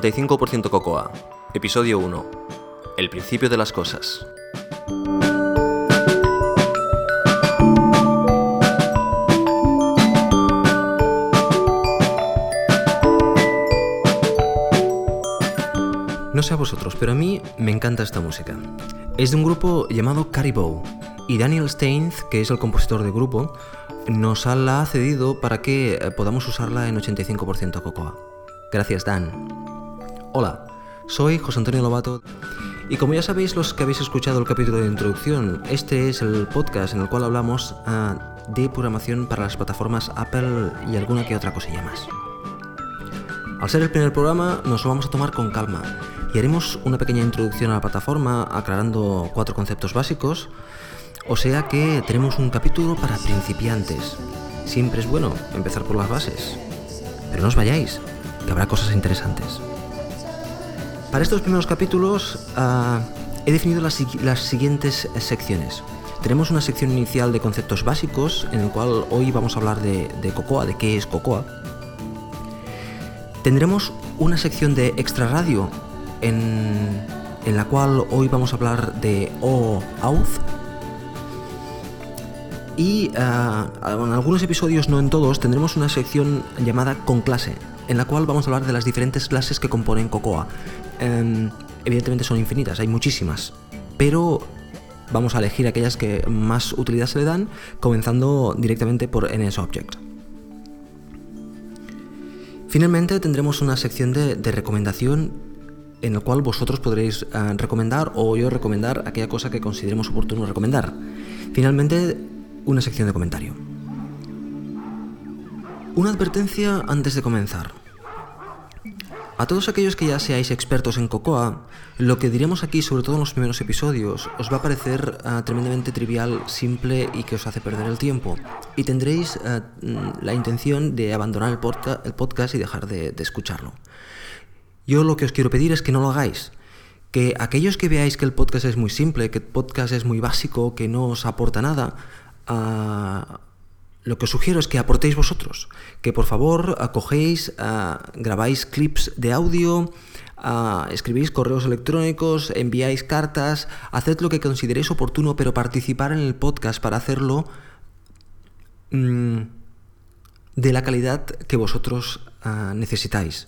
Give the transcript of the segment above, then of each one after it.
85% Cocoa, episodio 1. El principio de las cosas. No sé a vosotros, pero a mí me encanta esta música. Es de un grupo llamado Caribou y Daniel Steins, que es el compositor del grupo, nos la ha cedido para que eh, podamos usarla en 85% Cocoa. Gracias, Dan. Hola, soy José Antonio Lobato y como ya sabéis los que habéis escuchado el capítulo de introducción, este es el podcast en el cual hablamos ah, de programación para las plataformas Apple y alguna que otra cosilla más. Al ser el primer programa nos lo vamos a tomar con calma y haremos una pequeña introducción a la plataforma aclarando cuatro conceptos básicos, o sea que tenemos un capítulo para principiantes. Siempre es bueno empezar por las bases. Pero no os vayáis, que habrá cosas interesantes. Para estos primeros capítulos ah, he definido las, siguientes secciones. Tenemos una sección inicial de conceptos básicos, en el cual hoy vamos a hablar de, de Cocoa, de qué es Cocoa. Tendremos una sección de extra radio, en, la cual hoy vamos a hablar de OAuth, y ah, en algunos episodios, no en todos, tendremos una sección llamada Con clase, en la cual vamos a hablar de las diferentes clases que componen Cocoa. Em, evidentemente son infinitas, hay muchísimas, pero vamos a elegir aquellas que más utilidad se le dan, comenzando directamente por NSObject. Finalmente tendremos una sección de, recomendación en la cual vosotros podréis ah, recomendar o yo recomendar aquella cosa que consideremos oportuno recomendar. Finalmente una sección de comentario. Una advertencia antes de comenzar. A todos aquellos que ya seáis expertos en Cocoa, lo que diremos aquí, sobre todo en los primeros episodios, os va a parecer ah, tremendamente trivial, simple y que os hace perder el tiempo. Y tendréis ah, mm, la intención de abandonar el, podcast y dejar de, escucharlo. Yo lo que os quiero pedir es que no lo hagáis. Que aquellos que veáis que el podcast es muy simple, que el podcast es muy básico, que no os aporta nada, lo que os sugiero es que aportéis vosotros, que por favor acogéis, grabáis clips de audio, escribís correos electrónicos, enviáis cartas, haced lo que consideréis oportuno, pero participar en el podcast para hacerlo mm, de la calidad que vosotros necesitáis.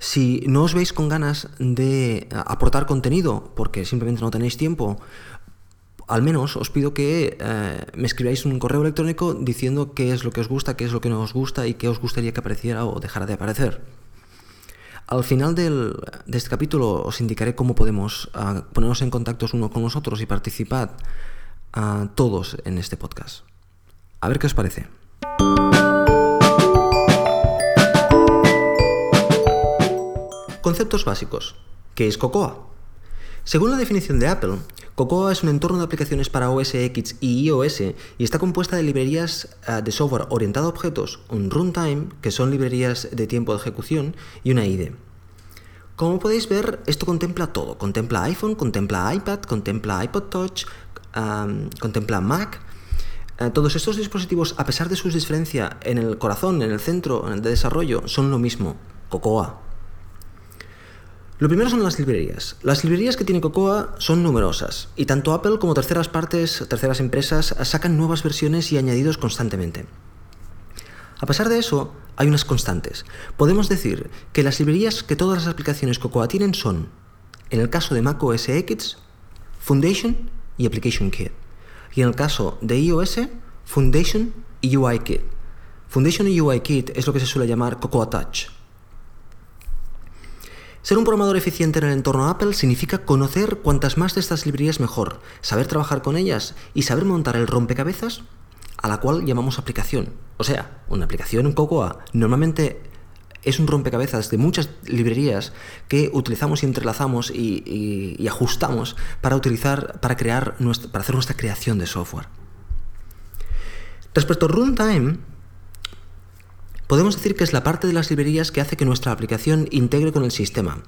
Si no os veis con ganas de aportar contenido porque simplemente no tenéis tiempo, al menos os pido que eh, me escribáis un correo electrónico diciendo qué es lo que os gusta, qué es lo que no os gusta y qué os gustaría que apareciera o dejara de aparecer. Al final de este capítulo os indicaré cómo podemos ah, ponernos en contacto uno con nosotros y participar a todos en este podcast. A ver qué os parece. Conceptos básicos. ¿Qué es Cocoa? Según la definición de Apple, Cocoa es un entorno de aplicaciones para OS X y iOS y está compuesta de librerías eh, de software orientado a objetos, un runtime, que son librerías de tiempo de ejecución, y una IDE. Como podéis ver, esto contempla todo. Contempla iPhone, contempla iPad, contempla iPod Touch, contempla Mac. Eh, todos estos dispositivos, a pesar de su diferencia en el corazón, en el centro de desarrollo, son lo mismo, Cocoa. Lo primero son las librerías. Las librerías que tiene Cocoa son numerosas y tanto Apple como terceras partes, terceras empresas sacan nuevas versiones y añadidos constantemente. A pesar de eso, hay unas constantes. Podemos decir que las librerías que todas las aplicaciones Cocoa tienen son, en el caso de Mac OS X, Foundation y Application Kit. Y en el caso de iOS, Foundation y UI Kit. Foundation y UI Kit es lo que se suele llamar Cocoa Touch. Ser un programador eficiente en el entorno Apple significa conocer cuantas más de estas librerías mejor, saber trabajar con ellas y saber montar el rompecabezas a la cual llamamos aplicación. O sea, una aplicación en Cocoa normalmente es un rompecabezas de muchas librerías que utilizamos y entrelazamos y, ajustamos para utilizar, para crear, para hacer nuestra creación de software. Respecto a runtime, Podemos decir que es la parte de las librerías que hace que nuestra aplicación integre con el sistema.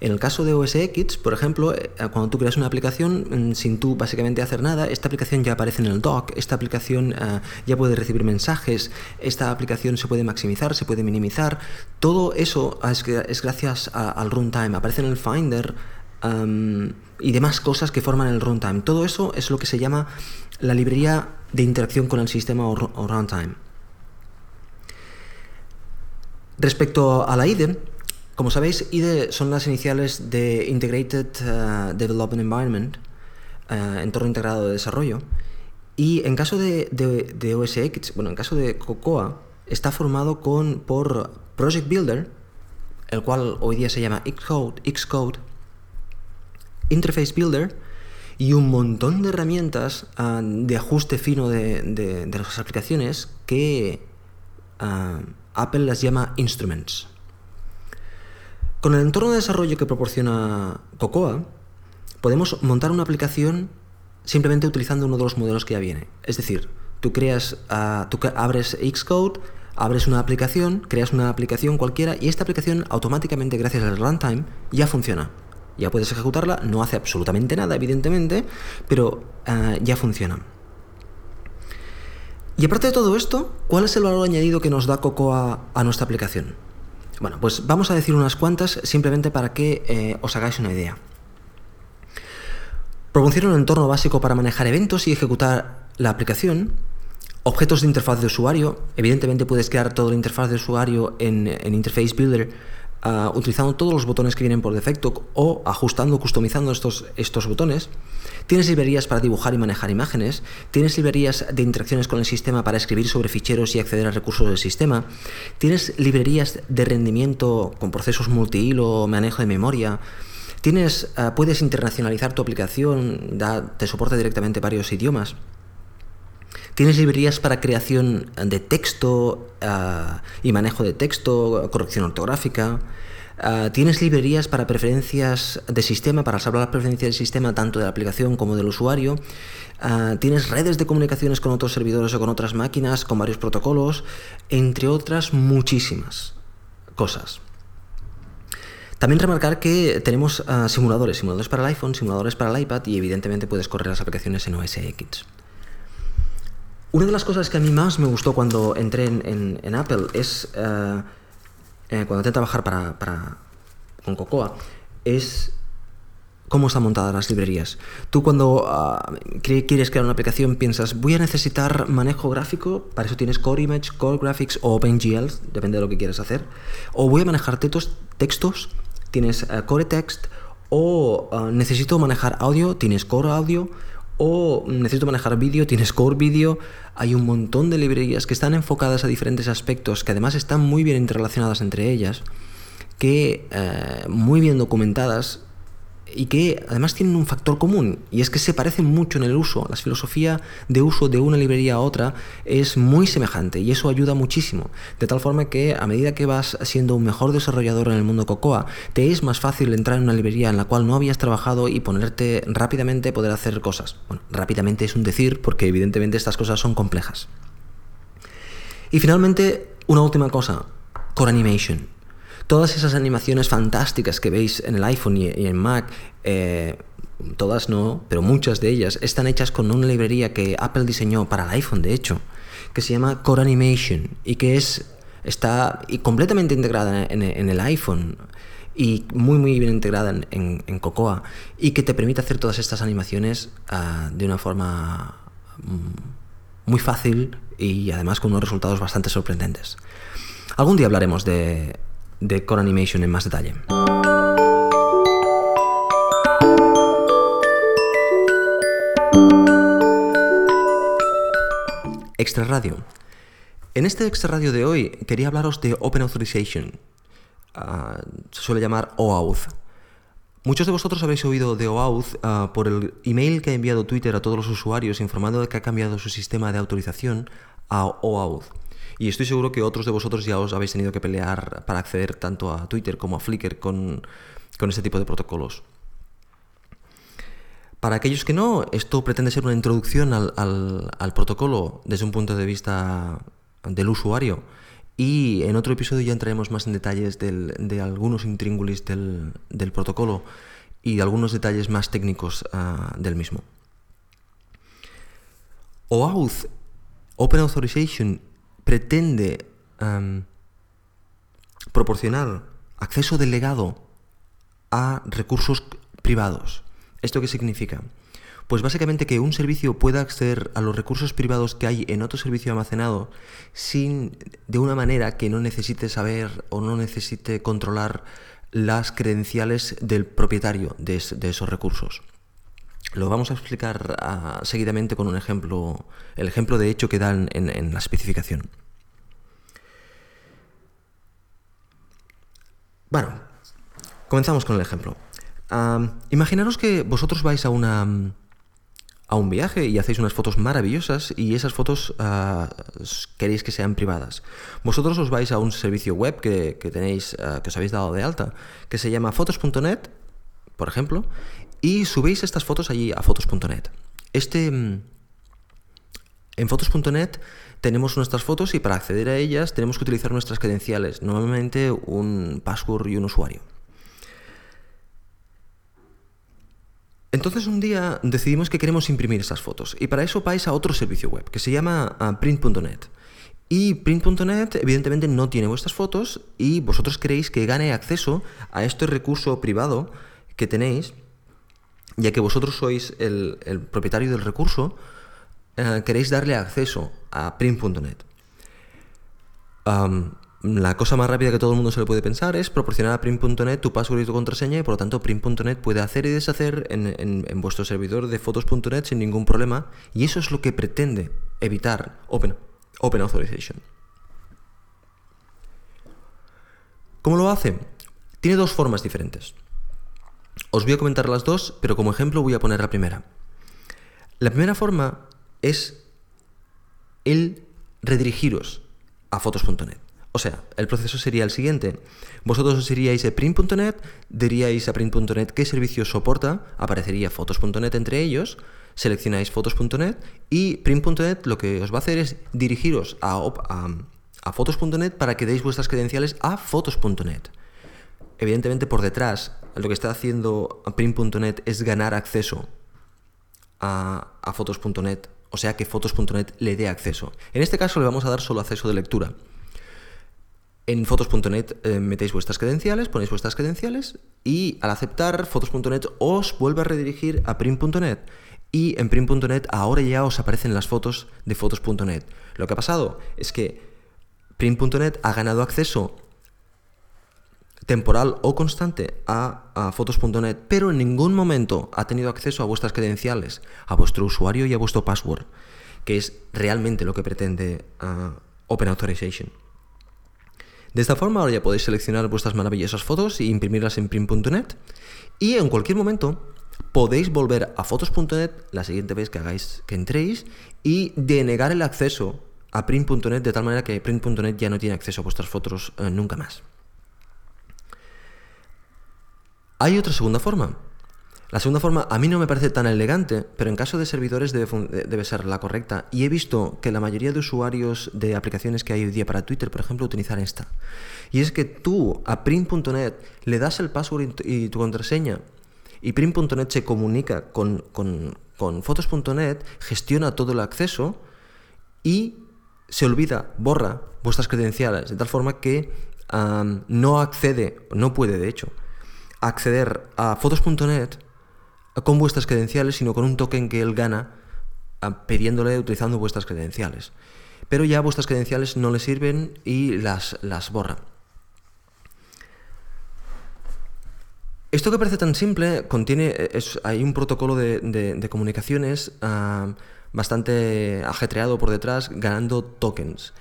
En el caso de OS X, por ejemplo, eh, cuando tú creas una aplicación mm, sin tú básicamente hacer nada, esta aplicación ya aparece en el dock, esta aplicación eh, ya puede recibir mensajes, esta aplicación se puede maximizar, se puede minimizar. Todo eso es, gracias al runtime. Aparece en el Finder y demás cosas que forman el runtime. Todo eso es lo que se llama la librería de interacción con el sistema o, runtime. Respecto a la IDE, como sabéis, IDE son las iniciales de Integrated uh, Development Environment, uh, entorno integrado de desarrollo. Y en caso de, de, OS X, bueno, en caso de Cocoa, está formado con, por Project Builder, el cual hoy día se llama Xcode, Xcode Interface Builder y un montón de herramientas uh, de ajuste fino de, de, las aplicaciones que Apple las llama Instruments. Con el entorno de desarrollo que proporciona Cocoa, podemos montar una aplicación simplemente utilizando uno de los modelos que ya viene. Es decir, tú creas, uh, tú abres Xcode, abres una aplicación, creas una aplicación cualquiera y esta aplicación automáticamente, gracias al runtime, ya funciona. Ya puedes ejecutarla, no hace absolutamente nada, evidentemente, pero uh, ya funciona. Y aparte de todo esto, ¿cuál es el valor añadido que nos da Cocoa a nuestra aplicación? Bueno, pues vamos a decir unas cuantas simplemente para que eh, os hagáis una idea. Proporciona un entorno básico para manejar eventos y ejecutar la aplicación. Objetos de interfaz de usuario. Evidentemente puedes crear toda la interfaz de usuario en, en Interface Builder Utilizando todos los botones que vienen por defecto o ajustando, customizando estos, estos botones. Tienes librerías para dibujar y manejar imágenes. Tienes librerías de interacciones con el sistema para escribir sobre ficheros y acceder a recursos del sistema. Tienes librerías de rendimiento con procesos multihilo, manejo de memoria. Tienes, ah, puedes internacionalizar tu aplicación, da, te soporta directamente varios idiomas. Tienes librerías para creación de texto ah, y manejo de texto, corrección ortográfica. Ah, tienes librerías para preferencias de sistema, para salvar las preferencias del sistema tanto de la aplicación como del usuario. Ah, tienes redes de comunicaciones con otros servidores o con otras máquinas, con varios protocolos, entre otras muchísimas cosas. También remarcar que tenemos simuladores, simuladores para el iPhone, simuladores para el iPad y evidentemente puedes correr las aplicaciones en OS X. Una de las cosas que a mí más me gustó cuando entré en, Apple es, eh, cuando entré trabajar para, con Cocoa, es cómo están montadas las librerías. Tú cuando ah, quieres crear una aplicación piensas, voy a necesitar manejo gráfico, para eso tienes Core Image, Core Graphics o OpenGL, depende de lo que quieras hacer. O voy a manejar textos, textos tienes eh, Core Text, o ah, necesito manejar audio, tienes Core Audio o necesito manejar vídeo, tienes Core Video, hay un montón de librerías que están enfocadas a diferentes aspectos, que además están muy bien interrelacionadas entre ellas, que eh, muy bien documentadas y que además tienen un factor común, y es que se parecen mucho en el uso. La filosofía de uso de una librería a otra es muy semejante y eso ayuda muchísimo. De tal forma que a medida que vas siendo un mejor desarrollador en el mundo Cocoa, te es más fácil entrar en una librería en la cual no habías trabajado y ponerte rápidamente poder hacer cosas. Bueno, rápidamente es un decir porque evidentemente estas cosas son complejas. Y finalmente, una última cosa, Core Animation. Todas esas animaciones fantásticas que veis en el iPhone y, en Mac, eh, todas no, pero muchas de ellas están hechas con una librería que Apple diseñó para el iPhone, de hecho, que se llama Core Animation y que es, está completamente integrada en, el iPhone y muy muy bien integrada en, Cocoa y que te permite hacer todas estas animaciones ah, de una forma mm, muy fácil y además con unos resultados bastante sorprendentes. Algún día hablaremos de de Core Animation en más detalle. Extra Radio. En este extra radio de hoy quería hablaros de Open Authorization. Ah, se suele llamar OAuth. Muchos de vosotros habéis oído de OAuth ah, por el email que ha enviado Twitter a todos los usuarios informando de que ha cambiado su sistema de autorización a OAuth. Y estoy seguro que otros de vosotros ya os habéis tenido que pelear para acceder tanto a Twitter como a Flickr con, este tipo de protocolos. Para aquellos que no, esto pretende ser una introducción al, protocolo desde un punto de vista del usuario y en otro episodio ya entraremos más en detalles de algunos intríngulis del, protocolo y de algunos detalles más técnicos ah, del mismo. OAuth, Open Authorization, pretende proporcionar acceso delegado a recursos privados. ¿Esto qué significa? Pues básicamente que un servicio pueda acceder a los recursos privados que hay en otro servicio almacenado sin de una manera que no necesite saber o no necesite controlar las credenciales del propietario de, esos recursos. Lo vamos a explicar ah, seguidamente con un ejemplo, el ejemplo de hecho que dan en la especificación. Bueno, comenzamos con el ejemplo. imaginaros que vosotros vais a una a un viaje y hacéis unas fotos maravillosas y esas fotos ah, queréis que sean privadas. Vosotros os vais a un servicio web que, tenéis, ah, que os habéis dado de alta, que se llama fotos.net, por ejemplo, y subéis estas fotos allí a fotos.net. Este, mm, en fotos.net tenemos nuestras fotos y para acceder a ellas tenemos que utilizar nuestras credenciales, normalmente un password y un usuario. Entonces un día decidimos que queremos imprimir esas fotos y para eso vais a otro servicio web que se llama ah, print.net. Y print.net evidentemente no tiene vuestras fotos y vosotros queréis que gane acceso a este recurso privado que tenéis, ya que vosotros sois el propietario del recurso, eh, queréis darle acceso a print.net. la cosa más rápida que todo el mundo se le puede pensar es proporcionar a print.net tu password y tu contraseña y por lo tanto print.net puede hacer y deshacer en, vuestro servidor de fotos.net sin ningún problema y eso es lo que pretende evitar Open, open Authorization. ¿Cómo lo hace? Tiene dos formas diferentes. Os voy a comentar las dos, pero como ejemplo voy a poner la primera. La primera forma es el redirigiros a fotos.net. O sea, el proceso sería el siguiente. Vosotros os iríais a print.net, diríais a print.net qué servicio soporta, aparecería fotos.net entre ellos, seleccionáis fotos.net y print.net lo que os va a hacer es dirigiros a, a fotos.net para que deis vuestras credenciales a fotos.net. Evidentemente por detrás lo que está haciendo print.net es ganar acceso a, fotos.net o sea que fotos.net le dé acceso. En este caso le vamos a dar solo acceso de lectura. En fotos.net eh, metéis vuestras credenciales, ponéis vuestras credenciales y al aceptar fotos.net os vuelve a redirigir a print.net y en print.net ahora ya os aparecen las fotos de fotos.net. Lo que ha pasado es que print.net ha ganado acceso temporal o constante a, fotos.net, pero en ningún momento ha tenido acceso a vuestras credenciales, a vuestro usuario y a vuestro password, que es realmente lo que pretende uh, Open Authorization. De esta forma ahora ya podéis seleccionar vuestras maravillosas fotos e imprimirlas en print.net y en cualquier momento podéis volver a fotos.net la siguiente vez que hagáis que entréis y denegar el acceso a print.net de tal manera que print.net ya no tiene acceso a vuestras fotos eh, nunca más. Hay otra segunda forma. La segunda forma a mí no me parece tan elegante, pero en caso de servidores debe, ser la correcta. Y he visto que la mayoría de usuarios de aplicaciones que hay hoy día para Twitter, por ejemplo, utilizan esta. Y es que tú a print.net le das el password y tu contraseña y print.net se comunica con, fotos.net, gestiona todo el acceso y se olvida, borra vuestras credenciales, de tal forma que no accede, no puede de hecho, acceder a fotos.net con vuestras credenciales, sino con un token que él gana pidiéndole utilizando vuestras credenciales. Pero ya vuestras credenciales no le sirven y las, las borra. Esto que parece tan simple contiene, es, hay un protocolo de, comunicaciones ah, bastante ajetreado por detrás, ganando tokens.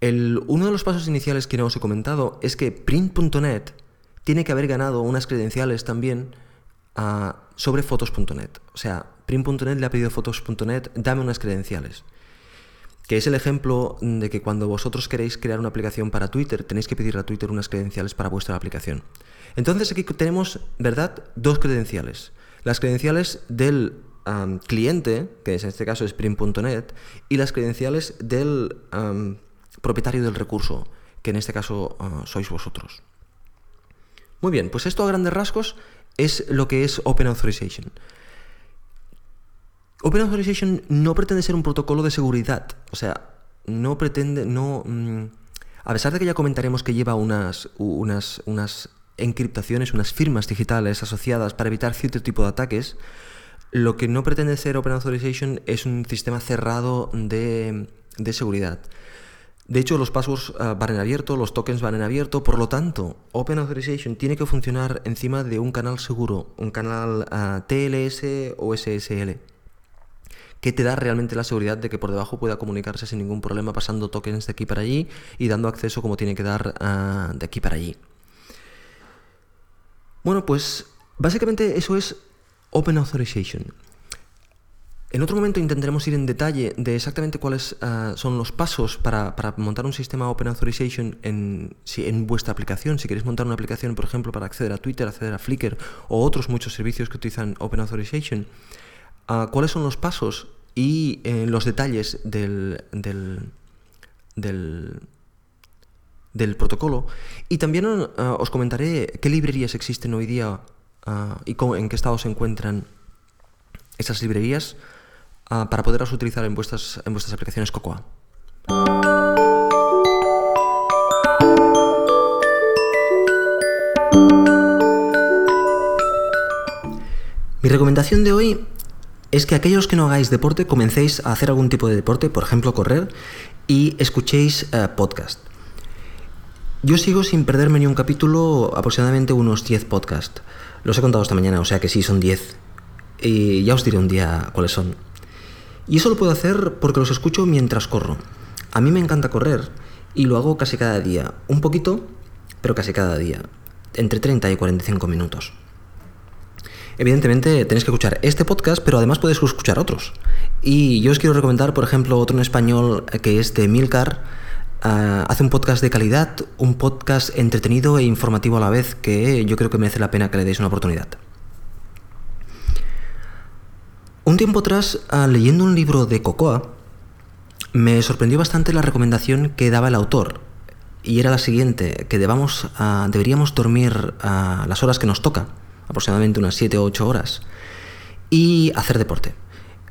El, uno de los pasos iniciales que no os he comentado es que print.net tiene que haber ganado unas credenciales también ah, sobre fotos.net. O sea, print.net le ha pedido fotos.net, dame unas credenciales. Que es el ejemplo de que cuando vosotros queréis crear una aplicación para Twitter, tenéis que pedir a Twitter unas credenciales para vuestra aplicación. Entonces aquí tenemos, ¿verdad?, dos credenciales. Las credenciales del cliente, que en este caso es print.net, y las credenciales del propietario del recurso, que en este caso ah, sois vosotros. Muy bien, pues esto a grandes rasgos es lo que es Open Authorization. Open Authorization no pretende ser un protocolo de seguridad, o sea, no pretende, no... Mm, a pesar de que ya comentaremos que lleva unas, unas, unas encriptaciones, unas firmas digitales asociadas para evitar cierto tipo de ataques, lo que no pretende ser Open Authorization es un sistema cerrado de, de seguridad. De hecho, los passwords ah, van en abierto, los tokens van en abierto, por lo tanto, Open Authorization tiene que funcionar encima de un canal seguro, un canal ah, TLS o SSL, que te da realmente la seguridad de que por debajo pueda comunicarse sin ningún problema pasando tokens de aquí para allí y dando acceso como tiene que dar ah, de aquí para allí. Bueno, pues básicamente eso es Open Authorization. En otro momento intentaremos ir en detalle de exactamente cuáles ah, son los pasos para, montar un sistema Open Authorization en, vuestra aplicación. Si queréis montar una aplicación, por ejemplo, para acceder a Twitter, acceder a Flickr o otros muchos servicios que utilizan Open Authorization, ah, cuáles son los pasos y eh, los detalles del, protocolo. Y también ah, os comentaré qué librerías existen hoy día y en qué estado se encuentran esas librerías Ah, para poderlas utilizar en vuestras, en vuestras aplicaciones Cocoa. Mi recomendación de hoy es que aquellos que no hagáis deporte comencéis a hacer algún tipo de deporte, por ejemplo correr, y escuchéis eh, podcast. Yo sigo sin perderme ni un capítulo, aproximadamente unos 10 podcasts. Los he contado esta mañana, o sea que sí, son 10. Y ya os diré un día cuáles son. Y eso lo puedo hacer porque los escucho mientras corro. A mí me encanta correr y lo hago casi cada día. Un poquito, pero casi cada día. Entre 30 y 45 minutos. Evidentemente tenéis que escuchar este podcast, pero además podéis escuchar otros. Y yo os quiero recomendar, por ejemplo, otro en español que es de Milcar. Ah, hace un podcast de calidad, un podcast entretenido e informativo a la vez que yo creo que merece la pena que le deis una oportunidad. Un tiempo atrás, ah, leyendo un libro de Cocoa, me sorprendió bastante la recomendación que daba el autor. Y era la siguiente, que debamos, ah, deberíamos dormir a las horas que nos toca, aproximadamente unas 7 o 8 horas, y hacer deporte.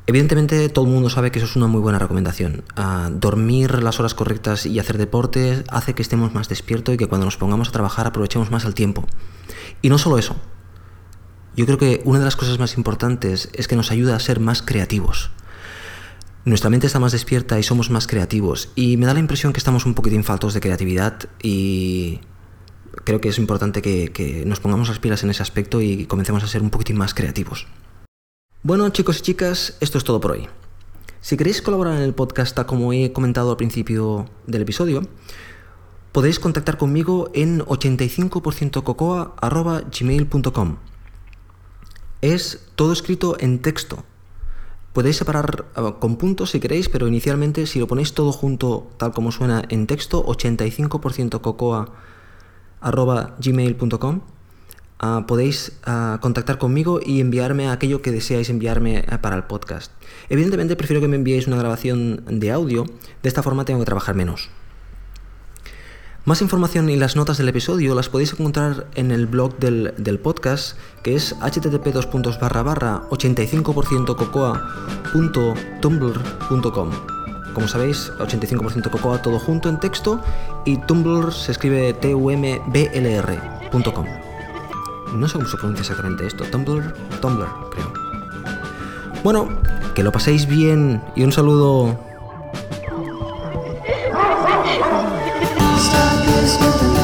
Evidentemente todo el mundo sabe que eso es una muy buena recomendación. Ah, dormir las horas correctas y hacer deporte hace que estemos más despiertos y que cuando nos pongamos a trabajar aprovechemos más el tiempo. Y no solo eso, yo creo que una de las cosas más importantes es que nos ayuda a ser más creativos. Nuestra mente está más despierta y somos más creativos. Y me da la impresión que estamos un poquitín faltos de creatividad y creo que es importante que, nos pongamos las pilas en ese aspecto y comencemos a ser un poquitín más creativos. Bueno, chicos y chicas, esto es todo por hoy. Si queréis colaborar en el podcast, como he comentado al principio del episodio, podéis contactar conmigo en 85%cocoa.gmail.com es todo escrito en texto. Podéis separar ah, con puntos si queréis, pero inicialmente si lo ponéis todo junto tal como suena en texto, 85% cocoa gmail.com ah, podéis ah, contactar conmigo y enviarme aquello que deseáis enviarme para el podcast. Evidentemente prefiero que me enviéis una grabación de audio, de esta forma tengo que trabajar menos. Más información y las notas del episodio las podéis encontrar en el blog del, podcast que es http 85%cocoa.tumblr.com. Como sabéis, 85% cocoa todo junto en texto y Tumblr se escribe tumblr.com. No sé cómo se pronuncia exactamente esto, Tumblr, Tumblr, creo. Bueno, que lo paséis bien y un saludo. eyes